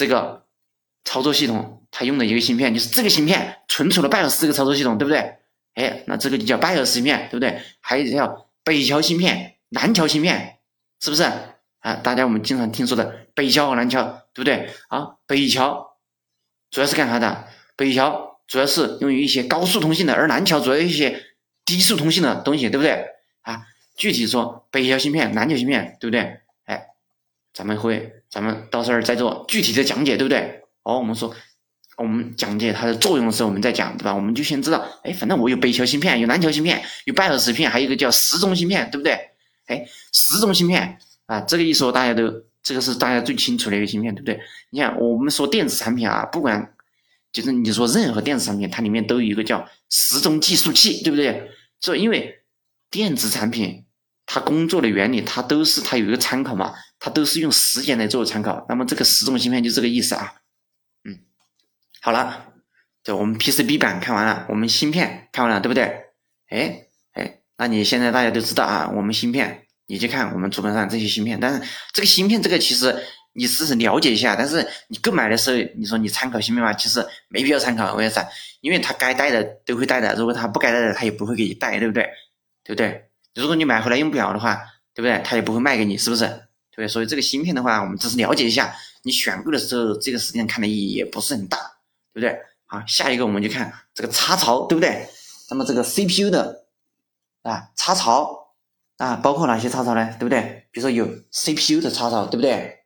这个操作系统它用的一个芯片，就是这个芯片存储了 BIOS 这个操作系统，对不对？哎，那这个就叫 BIOS 芯片，对不对？还有叫北桥芯片、南桥芯片，是不是啊？大家我们经常听说的北桥和南桥，对不对？啊，北桥主要是干啥的？北桥主要是用于一些高速通信的，而南桥主要一些低速通信的东西，对不对？啊，具体说北桥芯片、南桥芯片，对不对？哎，咱们会，咱们到时候再做具体的讲解，对不对？哦，我们说。我们讲解它的作用的时候，我们再讲，对吧？我们就先知道，哎，反正我有北桥芯片，有南桥芯片，有拜耳芯片，还有一个叫时钟芯片，对不对？哎，时钟芯片啊，这个一说大家都，这个是大家最清楚的一个芯片，对不对？你看我们说电子产品啊，不管就是你说任何电子产品，它里面都有一个叫时钟计数器，对不对？所以因为电子产品它工作的原理，它都是它有一个参考嘛，它都是用时间来做参考。那么这个时钟芯片就这个意思啊。嗯好了，就我们 PCB 板看完了，我们芯片看完了，对不对？哎哎，那你现在大家都知道啊，我们芯片，你去看我们主板上这些芯片。但是这个芯片这个其实你只是了解一下，但是你购买的时候，你说你参考芯片嘛，其实没必要参考，为啥？因为它该带的都会带的，如果它不该带的，它也不会给你带，对不对？对不对？如果你买回来用不了的话，对不对？它也不会卖给你，是不是？对？所以这个芯片的话，我们只是了解一下，你选购的时候，这个实际上看的意义也不是很大。对不对？好，下一个我们就看这个插槽，对不对？那么这个 CPU 的啊插槽啊，包括哪些插槽呢？对不对？比如说有 CPU 的插槽，对不对？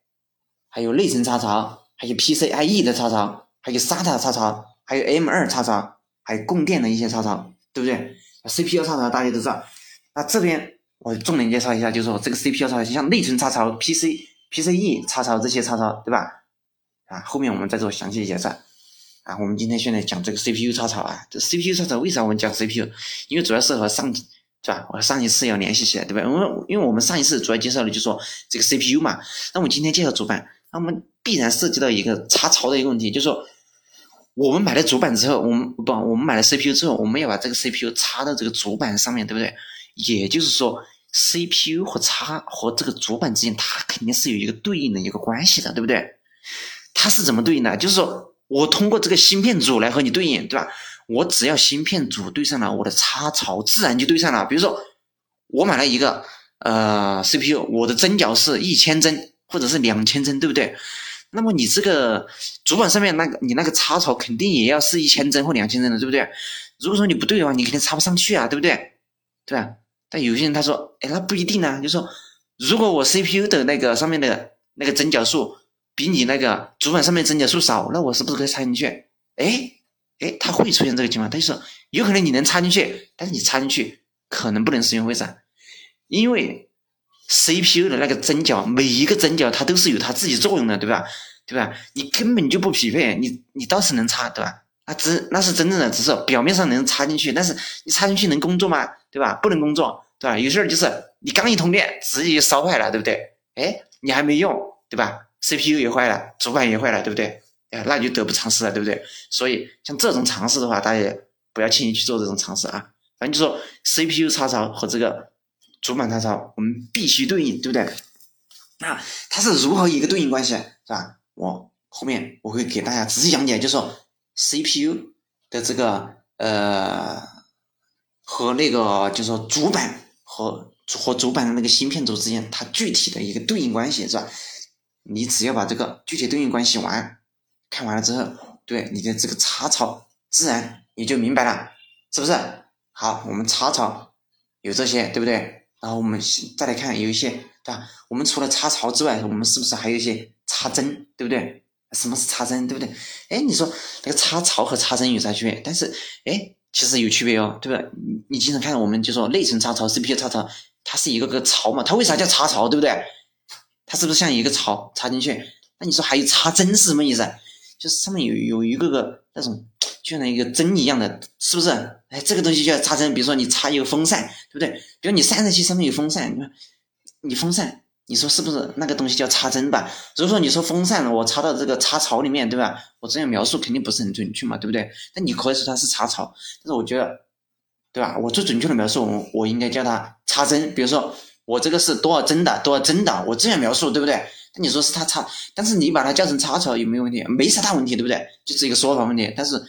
还有内存插槽，还有 PCIe 的插槽，还有 SATA 插槽，还有 M2 插槽，还有供电的一些插槽，对不对？CPU 插槽大家都知道。那这边我重点介绍一下，就是说这个 CPU 插槽，像内存插槽、PC、PCE 插槽这些插槽，对吧？啊，后面我们再做详细介绍。啊，我们今天现在讲这个 CPU 插槽啊，这 CPU 插槽为啥我们讲 CPU？因为主要是和上是吧？和上一次要联系起来，对吧？因为因为我们上一次主要介绍的就是说这个 CPU 嘛，那我们今天介绍主板，那我们必然涉及到一个插槽的一个问题，就是说我们买了主板之后，我们不，我们买了 CPU 之后，我们要把这个 CPU 插到这个主板上面对不对？也就是说，CPU 和插和这个主板之间，它肯定是有一个对应的一个关系的，对不对？它是怎么对应的？就是说。我通过这个芯片组来和你对应，对吧？我只要芯片组对上了，我的插槽自然就对上了。比如说，我买了一个呃 CPU，我的针脚是一千针或者是两千针，对不对？那么你这个主板上面那个你那个插槽肯定也要是一千针或两千针的，对不对？如果说你不对的话，你肯定插不上去啊，对不对？对吧？但有些人他说，哎，那不一定呢。就说如果我 CPU 的那个上面的那个针脚数。比你那个主板上面针脚数少，那我是不是可以插进去？哎哎，它会出现这个情况，它就是有可能你能插进去，但是你插进去可能不能使用，为啥？因为 CPU 的那个针脚，每一个针脚它都是有它自己作用的，对吧？对吧？你根本就不匹配，你你倒是能插，对吧？那只那是真正的，只是表面上能插进去，但是你插进去能工作吗？对吧？不能工作，对吧？有些人就是你刚一通电，直接就烧坏了，对不对？哎，你还没用，对吧？CPU 也坏了，主板也坏了，对不对？哎，那就得不偿失了，对不对？所以像这种尝试的话，大家不要轻易去做这种尝试啊。反正就说 CPU 插槽和这个主板插槽，我们必须对应，对不对？那它是如何一个对应关系，是吧？我后面我会给大家仔细讲解，就说 CPU 的这个呃和那个就说主板和和主板的那个芯片组之间，它具体的一个对应关系，是吧？你只要把这个具体对应关系完看完了之后，对你的这个插槽自然也就明白了，是不是？好，我们插槽有这些，对不对？然后我们再来看有一些，对吧？我们除了插槽之外，我们是不是还有一些插针，对不对？什么是插针，对不对？哎，你说那个插槽和插针有啥区别？但是，哎，其实有区别哦，对不对？你你经常看到，我们就说内存插槽、CPU 插槽，它是一个个槽嘛，它为啥叫插槽，对不对？它是不是像一个槽插进去？那你说还有插针是什么意思？就是上面有有一个个那种就像一个针一样的，是不是？哎，这个东西叫插针。比如说你插一个风扇，对不对？比如你散热器上面有风扇，你说你风扇，你说是不是那个东西叫插针吧？如果说你说风扇我插到这个插槽里面，对吧？我这样描述肯定不是很准确嘛，对不对？那你可以说它是插槽，但是我觉得，对吧？我最准确的描述，我我应该叫它插针。比如说。我这个是多少针的，多少针的，我这样描述，对不对？那你说是它插，但是你把它叫成插槽有没有问题？没啥大问题，对不对？就是一个说法问题。但是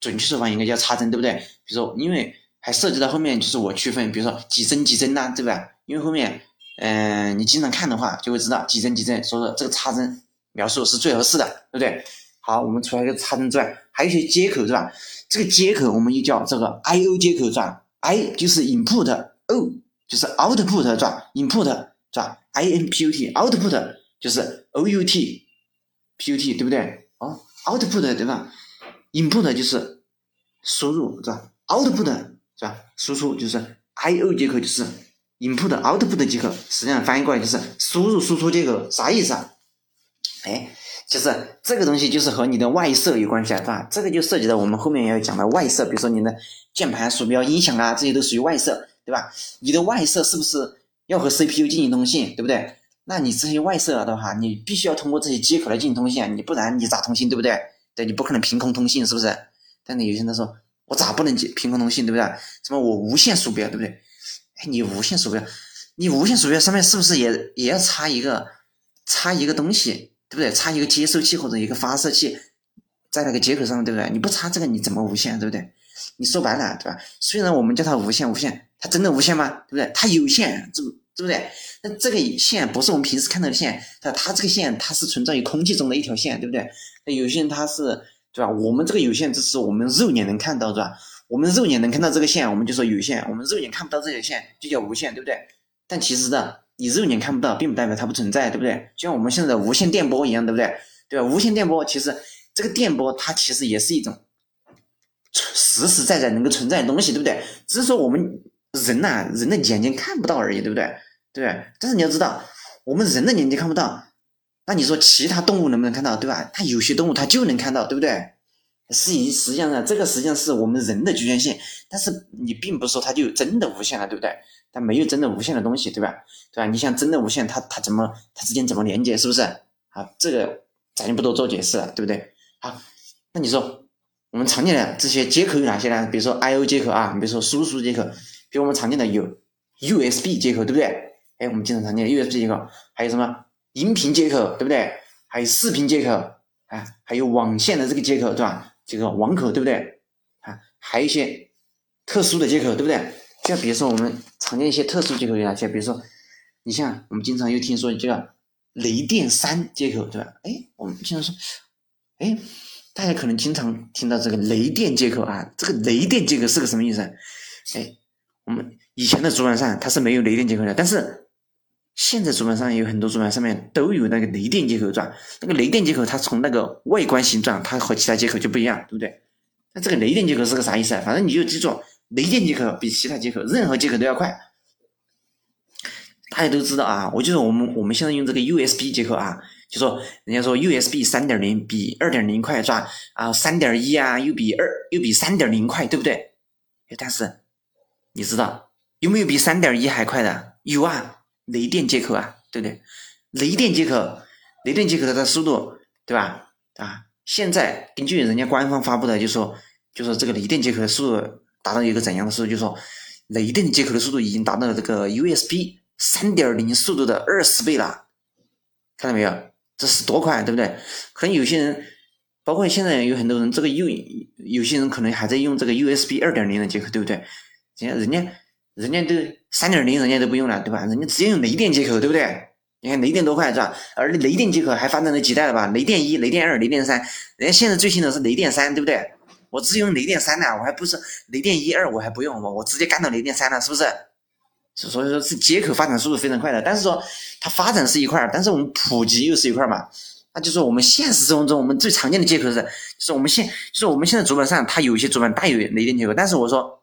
准确说法应该叫插针，对不对？比如说，因为还涉及到后面就是我区分，比如说几针几针呐，对吧？因为后面，嗯，你经常看的话就会知道几针几针，所以说这个插针描述是最合适的，对不对？好，我们除了一个插针之外，还有一些接口，是吧？这个接口我们又叫这个 I/O 接口，是吧？I 就是 input，O 就是 output，是吧？input 是吧？I-N-P-U-T，output 就是 O-U-T，P-U-T 对不对？哦，output 对吧？input 就是输入，是吧？output 是吧？输出就是 I/O 接口，就是 input，output 的接口，实际上翻译过来就是输入输出接口，啥意思啊？哎。就是这个东西，就是和你的外设有关系啊，是吧？这个就涉及到我们后面要讲的外设，比如说你的键盘、鼠标、音响啊，这些都属于外设，对吧？你的外设是不是要和 CPU 进行通信，对不对？那你这些外设的话，你必须要通过这些接口来进行通信啊，你不然你咋通信，对不对？对，你不可能凭空通信，是不是？但是有些人说，我咋不能凭空通信，对不对？什么我无线鼠标，对不对？你无线鼠标，你无线鼠标上面是不是也也要插一个插一个东西？对不对？插一个接收器或者一个发射器，在那个接口上，对不对？你不插这个，你怎么无线？对不对？你说白了，对吧？虽然我们叫它无线，无线，它真的无线吗？对不对？它有线，对对不对？那这个线不是我们平时看到的线，它它这个线它是存在于空气中的一条线，对不对？那有线它是，对吧？我们这个有线只是我们肉眼能看到，对吧？我们肉眼能看到这个线，我们就说有线；我们肉眼看不到这条线，就叫无线，对不对？但其实的。你肉眼看不到，并不代表它不存在，对不对？就像我们现在的无线电波一样，对不对？对吧？无线电波其实这个电波它其实也是一种实实在在能够存在的东西，对不对？只是说我们人呐，人的眼睛看不到而已，对不对？对。但是你要知道，我们人的眼睛看不到，那你说其他动物能不能看到，对吧？它有些动物它就能看到，对不对？是以实际上呢，这个实际上是我们人的局限性，但是你并不是说它就真的无限了，对不对？它没有真的无限的东西，对吧？对吧？你像真的无限，它它怎么它之间怎么连接，是不是？好，这个咱就不多做解释了，对不对？好，那你说我们常见的这些接口有哪些呢？比如说 I/O 接口啊，比如说输入输出接口，比如我们常见的有 USB 接口，对不对？哎，我们经常常见的 USB 接口，还有什么音频接口，对不对？还有视频接口，啊，还有网线的这个接口，对吧？这个网口，对不对？啊，还有一些特殊的接口，对不对？就比如说我们常见一些特殊接口有哪些？比如说，你像我们经常又听说叫雷电三接口，对吧？哎，我们经常说，哎，大家可能经常听到这个雷电接口啊，这个雷电接口是个什么意思？哎，我们以前的主板上它是没有雷电接口的，但是现在主板上有很多主板上面都有那个雷电接口，是吧？那个雷电接口它从那个外观形状，它和其他接口就不一样，对不对？那这个雷电接口是个啥意思？反正你就记住。雷电接口比其他接口任何接口都要快，大家都知道啊。我就说我们我们现在用这个 USB 接口啊，就说人家说 USB 三点零比二点零快是吧？啊，三点一啊又比二又比三点零快，对不对？但是你知道有没有比三点一还快的？有啊，雷电接口啊，对不对？雷电接口，雷电接口它的速度对吧？啊，现在根据人家官方发布的，就说就说这个雷电接口的速度。达到一个怎样的速度？就说，雷电接口的速度已经达到了这个 USB 三点零速度的二十倍了，看到没有？这是多快，对不对？可能有些人，包括现在有很多人，这个用有些人可能还在用这个 USB 二点零的接口，对不对？人家人家人家都三点零，人家都不用了，对吧？人家直接用雷电接口，对不对？你看雷电多快，是吧？而雷电接口还发展了几代了吧？雷电一、雷电二、雷电三，人家现在最新的是雷电三，对不对？我只用雷电三呢，我还不是雷电一二，我还不用我，我直接干到雷电三了，是不是？所以说，是接口发展速度非常快的。但是说它发展是一块儿，但是我们普及又是一块儿嘛。那就是我们现实生活中我们最常见的接口是，就是我们现就是我们现在主板上它有一些主板带有雷电接口，但是我说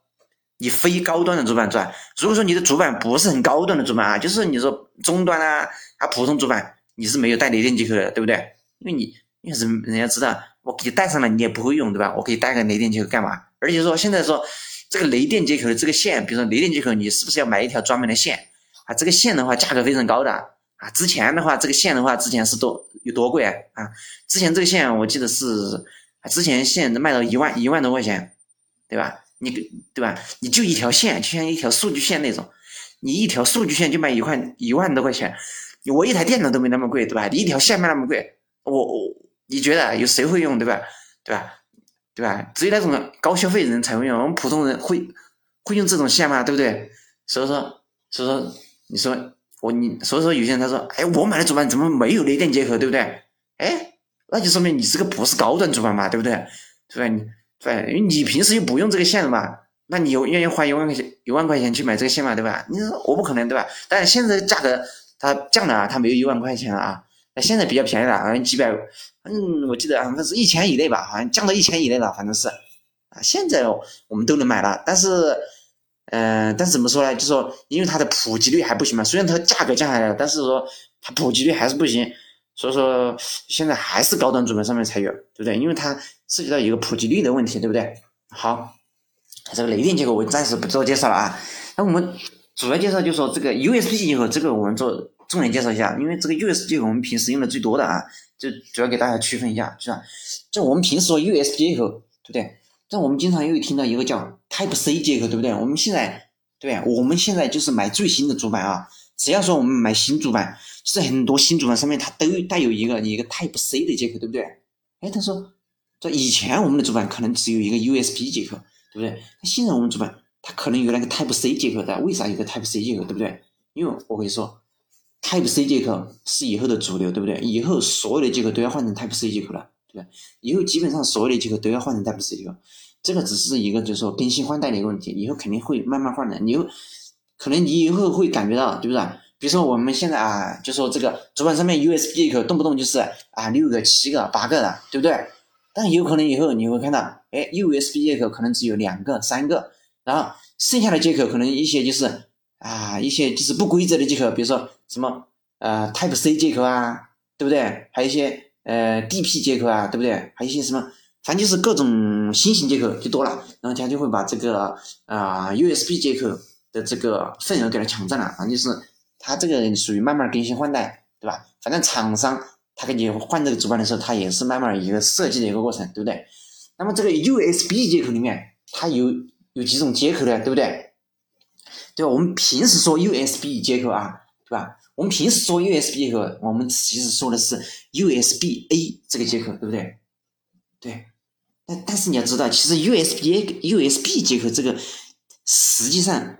你非高端的主板转？如果说你的主板不是很高端的主板啊，就是你说中端啊啊普通主板，你是没有带雷电接口的，对不对？因为你因为人人家知道。我给你带上了，你也不会用，对吧？我可以带个雷电接口干嘛？而且说现在说这个雷电接口的这个线，比如说雷电接口，你是不是要买一条专门的线啊？这个线的话，价格非常高的啊。之前的话，这个线的话，之前是多有多贵啊？啊，之前这个线我记得是，之前线卖到一万一万多块钱，对吧？你对吧？你就一条线，就像一条数据线那种，你一条数据线就卖一块一万多块钱。我一台电脑都没那么贵，对吧？你一条线卖那么贵，我我你觉得有谁会用，对吧？对吧？对吧？只有那种高消费人才会用，我们普通人会会用这种线吗？对不对？所以说，所以说，你说我你，所以说有些人他说，哎，我买的主板怎么没有雷电接口，对不对？哎，那就说明你这个不是高端主板嘛，对不对？对吧？你对，因为你平时又不用这个线嘛，那你有愿意花一万块钱一万块钱去买这个线嘛，对吧？你说我不可能，对吧？但是现在价格它降了啊，它没有一万块钱了啊，那现在比较便宜了，好像几百，嗯，我记得好像是一千以内吧，好像降到一千以内了，反正是啊，现在我们都能买了，但是。嗯，但是怎么说呢？就说因为它的普及率还不行嘛，虽然它价格降下来了，但是说它普及率还是不行，所以说现在还是高端主板上面才有，对不对？因为它涉及到一个普及率的问题，对不对？好，这个雷电接口我暂时不做介绍了啊。那我们主要介绍就说这个 USB 接口，这个我们做重点介绍一下，因为这个 USB 接口我们平时用的最多的啊，就主要给大家区分一下，是吧？就我们平时说 USB 接口，对不对？但我们经常又听到一个叫 Type C 接口，对不对？我们现在对，我们现在就是买最新的主板啊。只要说我们买新主板，是很多新主板上面它都带有一个一个 Type C 的接口，对不对？哎，他说这以前我们的主板可能只有一个 USB 接口，对不对？那现在我们主板它可能有那个 Type C 接口的，为啥有个 Type C 接口，对不对？因为我跟你说，Type C 接口是以后的主流，对不对？以后所有的接口都要换成 Type C 接口了。对不对，以后基本上所有的接口都要换成 Type C 接口，这个只是一个就是说更新换代的一个问题，以后肯定会慢慢换的。你有可能你以后会感觉到，对不对？比如说我们现在啊，就说这个主板上面 USB 接口动不动就是啊六个、七个、八个的，对不对？但有可能以后你会看到，哎，USB 接口可能只有两个、三个，然后剩下的接口可能一些就是啊一些就是不规则的接口，比如说什么呃 Type C 接口啊，对不对？还有一些。呃，DP 接口啊，对不对？还有一些什么，反正就是各种新型接口就多了，然后它就会把这个啊 USB 接口的这个份额给它抢占了，反正就是它这个属于慢慢更新换代，对吧？反正厂商他给你换这个主板的时候，它也是慢慢一个设计的一个过程，对不对？那么这个 USB 接口里面，它有有几种接口的，对不对？对吧？我们平时说 USB 接口啊，对吧？我们平时说 USB 接口，我们其实说的是 USB A 这个接口，对不对？对。但但是你要知道，其实 USB USB 接口这个实际上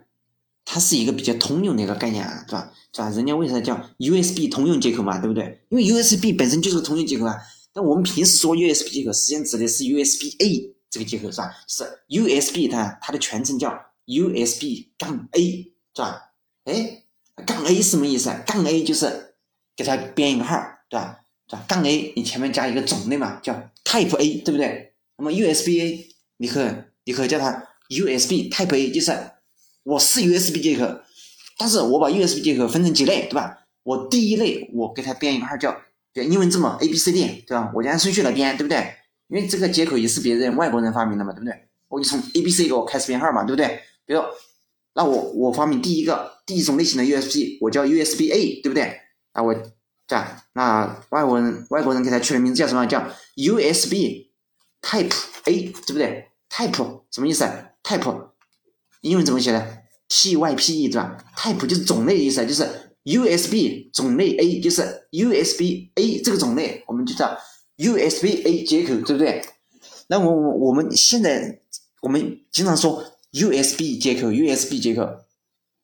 它是一个比较通用的一个概念啊，对吧？是吧？人家为啥叫 USB 通用接口嘛，对不对？因为 USB 本身就是个通用接口啊。但我们平时说 USB 接口，实际上指的是 USB A 这个接口，是吧？是 USB 它它的全称叫 USB 杠 A，是吧？哎。杠 A 什么意思啊？杠 A 就是给它编一个号，对吧？是吧？杠 A 你前面加一个种类嘛，叫 Type A，对不对？那么 USB A 你可以你可以叫它 USB Type A，就是我是 USB 接口，但是我把 USB 接口分成几类，对吧？我第一类我给它编一个号叫英文字母 A B C D，对吧？我就按顺序来编，对不对？因为这个接口也是别人外国人发明的嘛，对不对？我就从 A B C 给我开始编号嘛，对不对？比如。那我我发明第一个第一种类型的 USB，我叫 USB A，对不对？啊，我这样，那外国人外国人给他取的名字叫什么？叫 USB Type A，对不对？Type 什么意思？Type 英文怎么写的？T Y P E 对吧？Type 就是种类的意思，就是 USB 种类 A，就是 USB A 这个种类，我们就叫 USB A 接口，对不对？那我我我们现在我们经常说。USB 接口，USB 接口，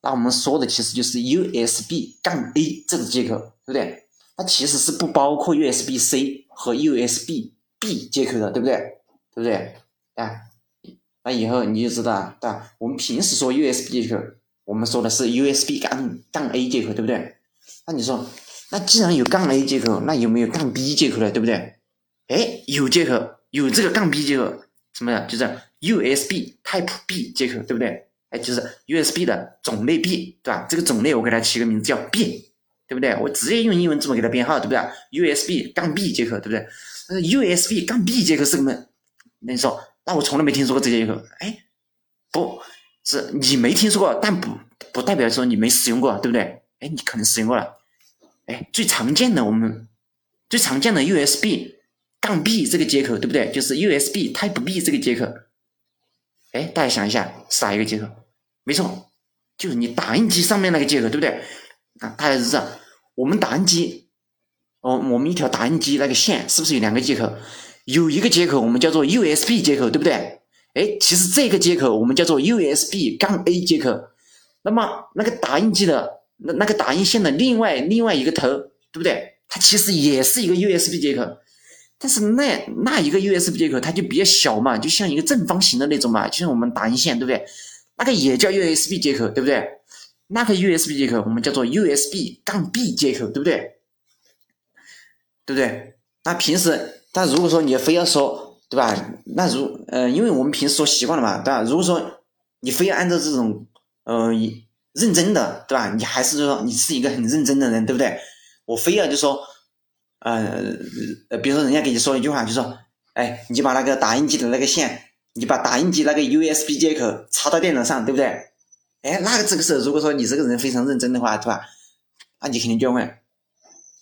那我们说的其实就是 USB 杠 A 这个接口，对不对？它其实是不包括 USB C 和 USB B 接口的，对不对？对不对？啊，那以后你就知道，对吧？我们平时说 USB 接口，我们说的是 USB 杠杠 A 接口，对不对？那你说，那既然有杠 A 接口，那有没有杠 B 接口呢？对不对？哎，有接口，有这个杠 B 接口，什么呀？就是。USB Type B 接口对不对？哎，就是 USB 的种类 B 对吧？这个种类我给它起个名字叫 B，对不对？我直接用英文字母给它编号，对不对？USB 杠 B 接口对不对？那 USB 杠 B 接口是什么？那你说，那我从来没听说过这些接口。哎，不是你没听说过，但不不代表说你没使用过，对不对？哎，你可能使用过了。哎，最常见的我们最常见的 USB 杠 B 这个接口对不对？就是 USB Type B 这个接口。哎，大家想一下，是哪一个接口？没错，就是你打印机上面那个接口，对不对？啊，大家知道，我们打印机，哦，我们一条打印机那个线是不是有两个接口？有一个接口我们叫做 USB 接口，对不对？哎，其实这个接口我们叫做 USB 杠 A 接口。那么那个打印机的那那个打印线的另外另外一个头，对不对？它其实也是一个 USB 接口，但是那那一个 USB 接口它就比较小嘛，就像一个正方形的那种嘛，就像我们打印线，对不对？那个也叫 USB 接口，对不对？那个 USB 接口我们叫做 USB 杠 B 接口，对不对？对不对？那平时，但如果说你非要说，对吧？那如，呃，因为我们平时说习惯了嘛，对吧？如果说你非要按照这种，呃，认真的，对吧？你还是说你是一个很认真的人，对不对？我非要就说，呃，呃，比如说人家给你说一句话，就说，哎，你就把那个打印机的那个线，你把打印机那个 USB 接口插到电脑上，对不对？哎，那个这个时候，如果说你这个人非常认真的话，对吧？那你肯定就要问，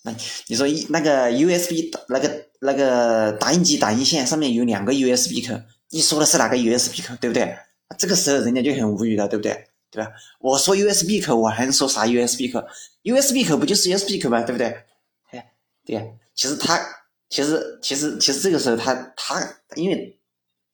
那你说一那个 USB 那个那个打印机打印线上面有两个 USB 口，你说的是哪个 USB 口，对不对？这个时候人家就很无语了，对不对？对吧？我说 USB 口，我还能说啥 USB 口？USB 口不就是 USB 口吗？对不对？哎，对呀，其实他其实其实其实这个时候他他因为。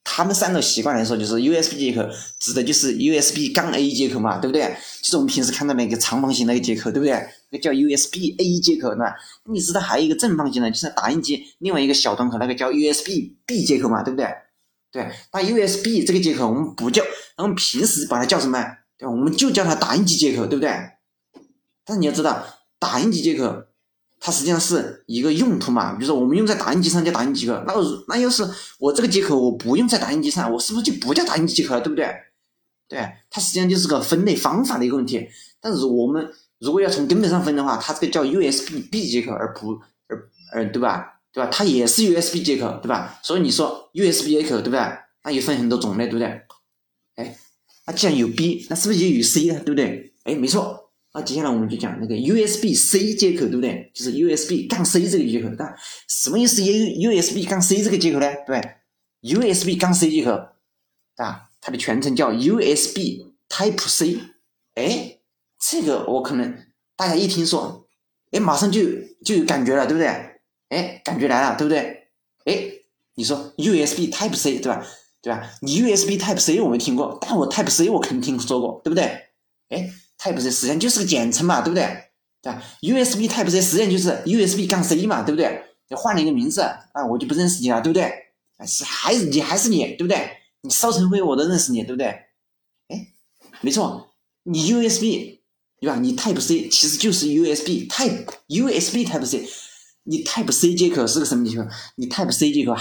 他们三个习惯来说，就是 USB 接口指的就是 USB 杠 A 接口嘛，对不对？就是我们平时看到那个长方形那个接口，对不对？那叫 USB A 接口，对吧？你知道还有一个正方形的，就是打印机另外一个小端口，那个叫 USB B 接口嘛，对不对？对，那 USB 这个接口我们不叫，我们平时把它叫什么？对？我们就叫它打印机接口，对不对？但是你要知道，打印机接口。它实际上是一个用途嘛，比如说我们用在打印机上叫打印机接口，那那要是我这个接口我不用在打印机上，我是不是就不叫打印机接口了，对不对？对，它实际上就是个分类方法的一个问题。但是我们如果要从根本上分的话，它这个叫 USB B 接口，而不而而对吧？对吧？它也是 USB 接口，对吧？所以你说 USB 接口，对不对？那也分很多种类，对不对？哎，那既然有 B，那是不是也有 C 呢？对不对？哎，没错。那接下来我们就讲那个 USB C 接口，对不对？就是 USB 杠 C 这个接口。那什么意思？U USB 杠 C 这个接口呢？对，USB 杠 C 接口啊，它的全称叫 USB Type C。哎，这个我可能大家一听说，哎，马上就就有感觉了，对不对？哎，感觉来了，对不对？哎，你说 USB Type C 对吧？对吧？你 USB Type C 我没听过，但我 Type C 我肯定听说过，对不对？哎。Type C 实际上就是个简称嘛，对不对？对吧？USB Type C 实际上就是 USB 杠 C 嘛，对不对？就换了一个名字啊，我就不认识你了，对不对？是还是你还是你，对不对？你烧成灰我都认识你，对不对？哎，没错，你 USB 对吧？你 Type C 其实就是 USB Type USB Type C，你 Type C 接口是个什么接口？你 Type C 接口。